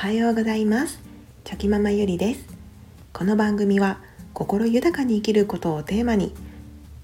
はようございます。チョキママゆりです。この番組は心豊かに生きることをテーマに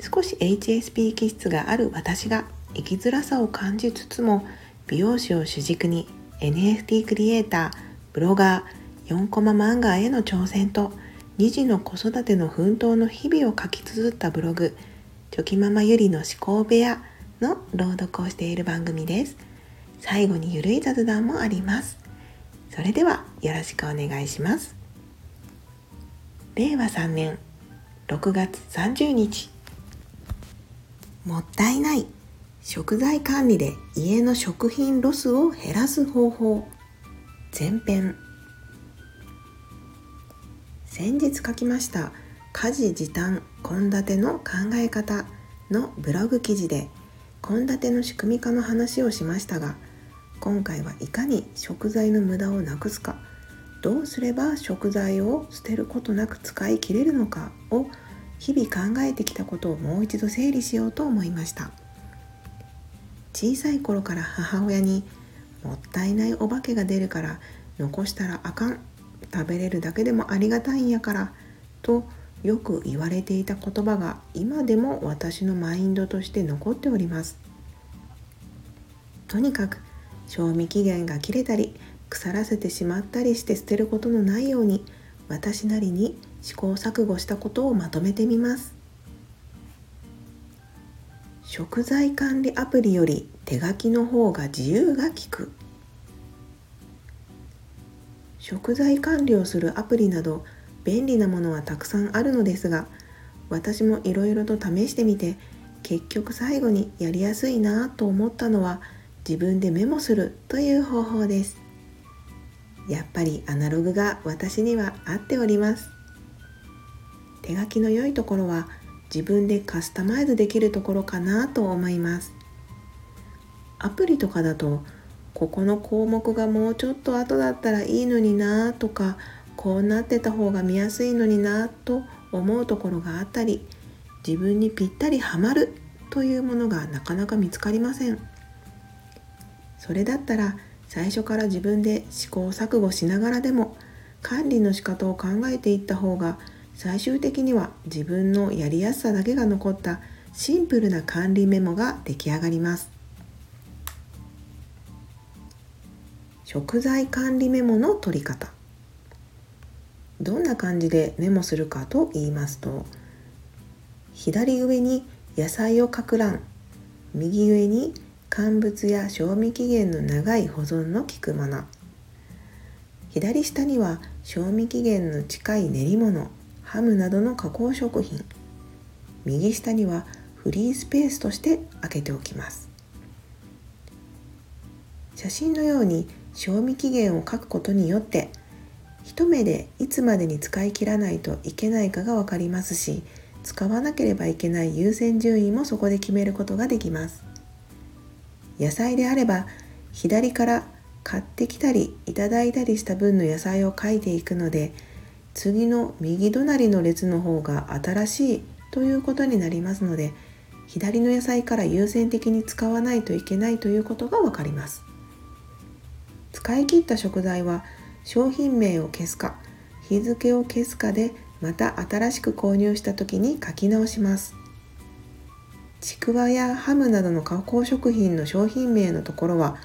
少し HSP 気質がある私が生きづらさを感じつつも美容師を主軸に NFT クリエイターブロガー4コマ漫画への挑戦と2児の子育ての奮闘の日々を書き綴ったブログチョキママゆりの思考部屋の朗読をしている番組です。最後にゆるい雑談もあります。それではよろしくお願いします。令和3年6月30日。もったいない食材管理で家の食品ロスを減らす方法。前編。先日書きました家事時短献立の考え方のブログ記事で献立の仕組み化の話をしましたが今回はいかに食材の無駄をなくすか。どうすれば食材を捨てることなく使い切れるのかを日々考えてきたことをもう一度整理しようと思いました。小さい頃から母親に「もったいないお化けが出るから残したらあかん。食べれるだけでもありがたいんやから」とよく言われていた言葉が今でも私のマインドとして残っております。とにかく賞味期限が切れたり腐らせてしまったりして捨てることのないように私なりに試行錯誤したことをまとめてみます。食材管理アプリより手書きの方が自由が利く。食材管理をするアプリなど便利なものはたくさんあるのですが私もいろいろと試してみて結局最後にやりやすいなと思ったのは自分でメモするという方法です。やっぱりアナログが私には合っております。手書きの良いところは自分でカスタマイズできるところかなと思います。アプリとかだとここの項目がもうちょっと後だったらいいのになとかこうなってた方が見やすいのになと思うところがあったり自分にぴったりはまるというものがなかなか見つかりません。それだったら最初から自分で試行錯誤しながらでも管理の仕方を考えていった方が最終的には自分のやりやすさだけが残ったシンプルな管理メモが出来上がります。食材管理メモの取り方。どんな感じでメモするかと言いますと左上に野菜を書く欄右上に乾物や賞味期限の長い保存の効くもの。左下には賞味期限の近い練り物ハムなどの加工食品。右下にはフリースペースとして開けておきます。写真のように賞味期限を書くことによって一目でいつまでに使い切らないといけないかが分かりますし使わなければいけない優先順位もそこで決めることができます。野菜であれば左から買ってきたりいただいたりした分の野菜を書いていくので次の右隣の列の方が新しいということになりますので左の野菜から優先的に使わないといけないということが分かります。使い切った食材は商品名を消すか日付を消すかでまた新しく購入した時に書き直します。ちくわやハムなどの加工食品の商品名のところは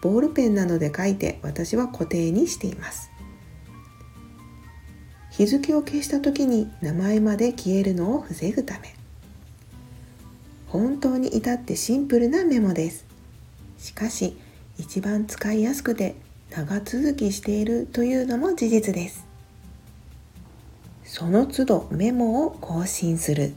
ボールペンなどで書いて私は固定にしています。日付を消した時に名前まで消えるのを防ぐため。本当に至ってシンプルなメモです。しかし一番使いやすくて長続きしているというのも事実です。その都度メモを更新する。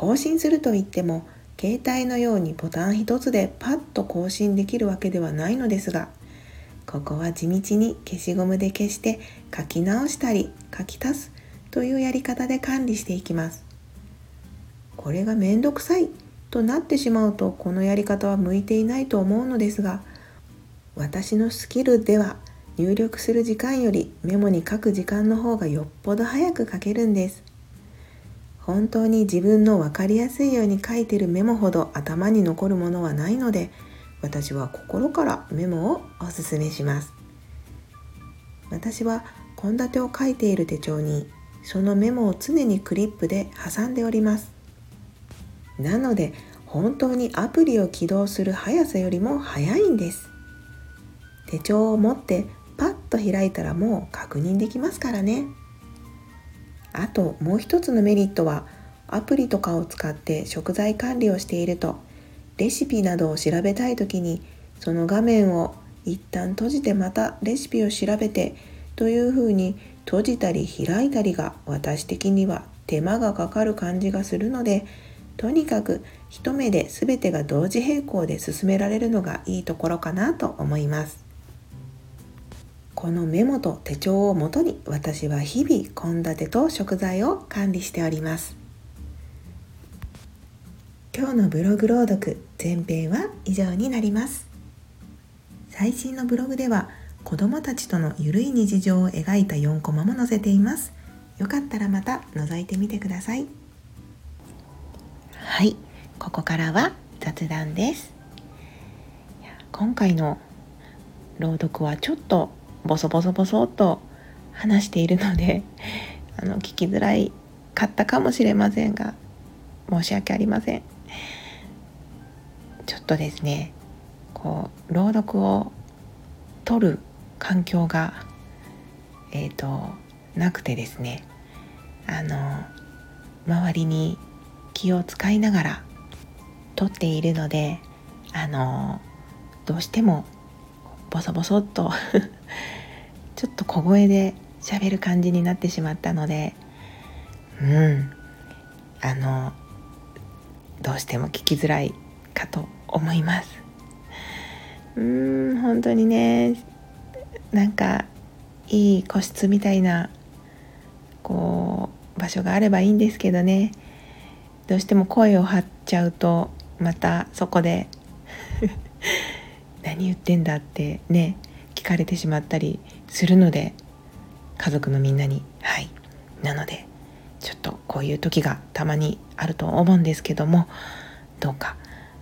更新するといっても携帯のようにボタン一つでパッと更新できるわけではないのですがここは地道に消しゴムで消して書き直したり書き足すというやり方で管理していきます。これがめんどくさいとなってしまうとこのやり方は向いていないと思うのですが私のスキルでは入力する時間よりメモに書く時間の方がよっぽど早く書けるんです。本当に自分の分かりやすいように書いてるメモほど頭に残るものはないので私は心からメモをおすすめします。私は献立を書いている手帳にそのメモを常にクリップで挟んでおります。なので本当にアプリを起動する速さよりも速いんです。手帳を持ってパッと開いたらもう確認できますからね。あともう一つのメリットはアプリとかを使って食材管理をしているとレシピなどを調べたい時にその画面を一旦閉じてまたレシピを調べてというふうに閉じたり開いたりが私的には手間がかかる感じがするのでとにかく一目で全てが同時並行で進められるのがいいところかなと思います。このメモと手帳をもとに私は日々献立と食材を管理しております。今日のブログ朗読前編は以上になります。最新のブログでは子どもたちとのゆるい日常を描いた4コマも載せています。よかったらまた覗いてみてください。はい。ここからは雑談です。今回の朗読はちょっとボソボソボソっと話しているので あの聞きづらいかったかもしれませんが申し訳ありません。ちょっとですねこう朗読を取る環境がえっ、ー、となくてですねあの周りに気を使いながら撮っているのであのどうしてもボソボソっと ちょっと小声で喋る感じになってしまったのでうん。あのどうしても聞きづらいかと思います。うーん本当にねなんかいい個室みたいなこう場所があればいいんですけどね。どうしても声を張っちゃうとまたそこで 何言ってんだってね。聞かれてしまったりするので家族のみんなに。はい。なのでちょっとこういう時がたまにあると思うんですけどもどうか。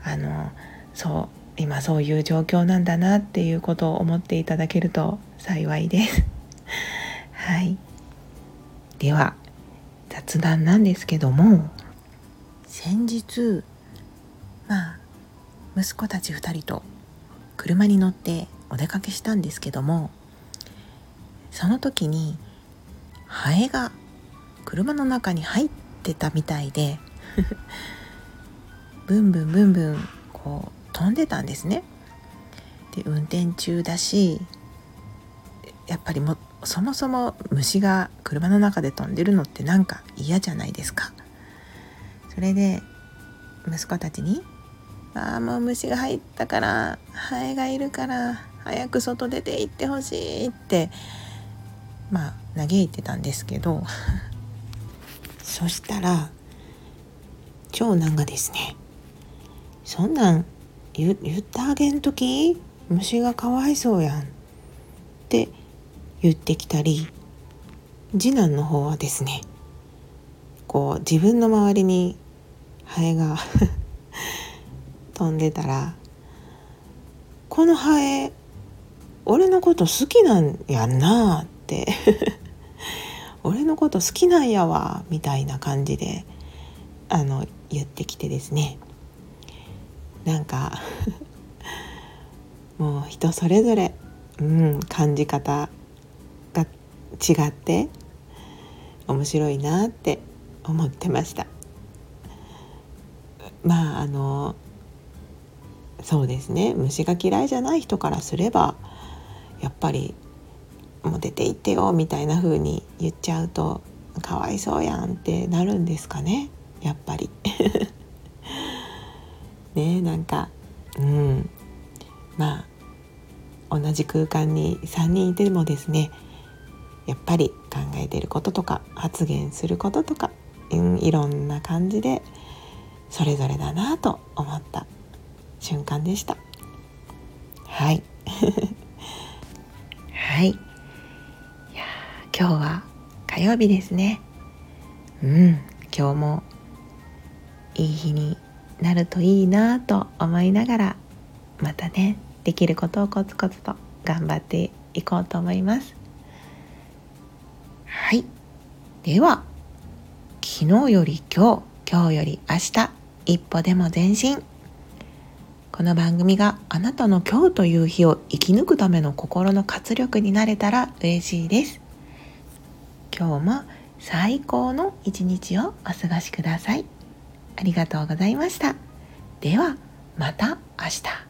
あのそう今そういう状況なんだなっていうことを思っていただけると幸いです。はい。では雑談なんですけども先日まあ息子たち2人と車に乗ってお出かけしたんですけどもその時にハエが車の中に入ってたみたいで ブンブンブンブンこう飛んでたんですね。で運転中だしやっぱりもそもそも虫が車の中で飛んでるのってなんか嫌じゃないですか。それで息子たちに「ああもう虫が入ったからハエがいるから早く外出て行ってほしい」ってまあ嘆いてたんですけど そしたら長男がですね「そんなん言ってあげんとき虫がかわいそうやん」って言ってきたり次男の方はですねこう自分の周りにハエが飛んでたら「このハエ俺のこと好きなんやんな」って。俺のこと好きなんやわみたいな感じであの言ってきてですね。なんか もう人それぞれ、うん、感じ方が違って面白いなって思ってました。まああのそうですね。虫が嫌いじゃない人からすればやっぱりもう出て行ってよみたいな風に言っちゃうとかわいそうやんってなるんですかね。やっぱり。ねなんかうん。まあ同じ空間に3人いてもですねやっぱり考えてることとか発言することとか、うん、いろんな感じでそれぞれだなと思った。瞬間でした。はい。はい。今日は火曜日ですね。うん。今日もいい日になるといいなと思いながらまたねできることをコツコツと頑張っていこうと思います。はい。では昨日より今日今日より明日一歩でも前進。この番組があなたの今日という日を生き抜くための心の活力になれたら嬉しいです。今日も最高の一日をお過ごしください。ありがとうございました。ではまた明日。